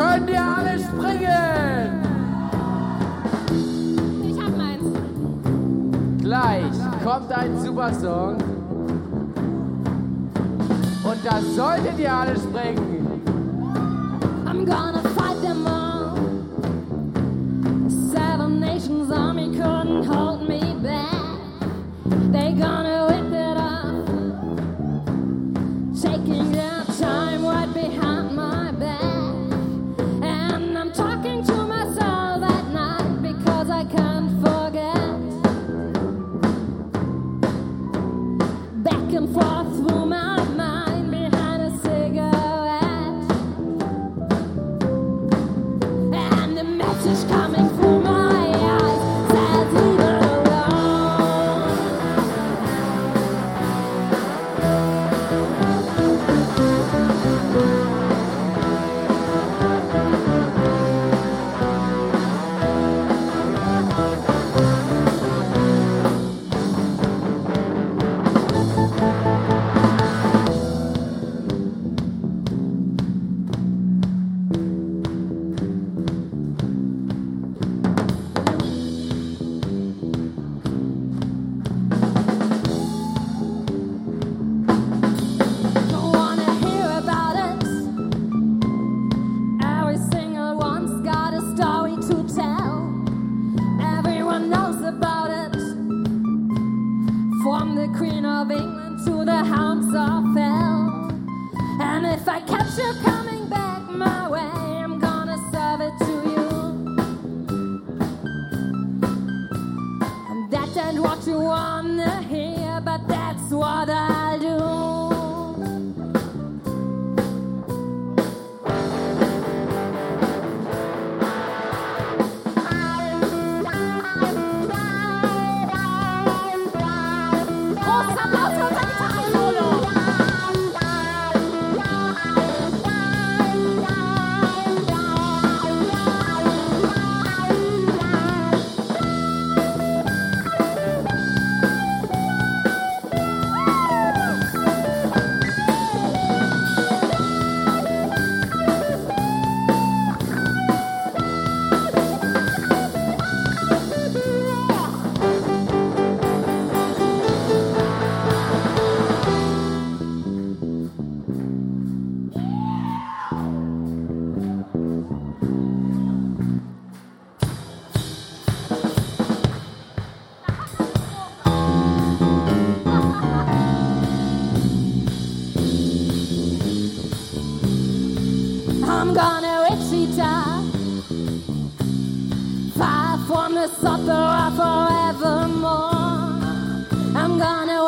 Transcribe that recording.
können dir alle springen? Ich hab meins. Gleich kommt ein super Song. Und das solltet ihr alle springen. I'm gonna fight them all. Seven nations army couldn't hold. come forth. what you wanna hear, but that's what I do. I'm gone to Wichita, far from the supper of forevermore. I'm gonna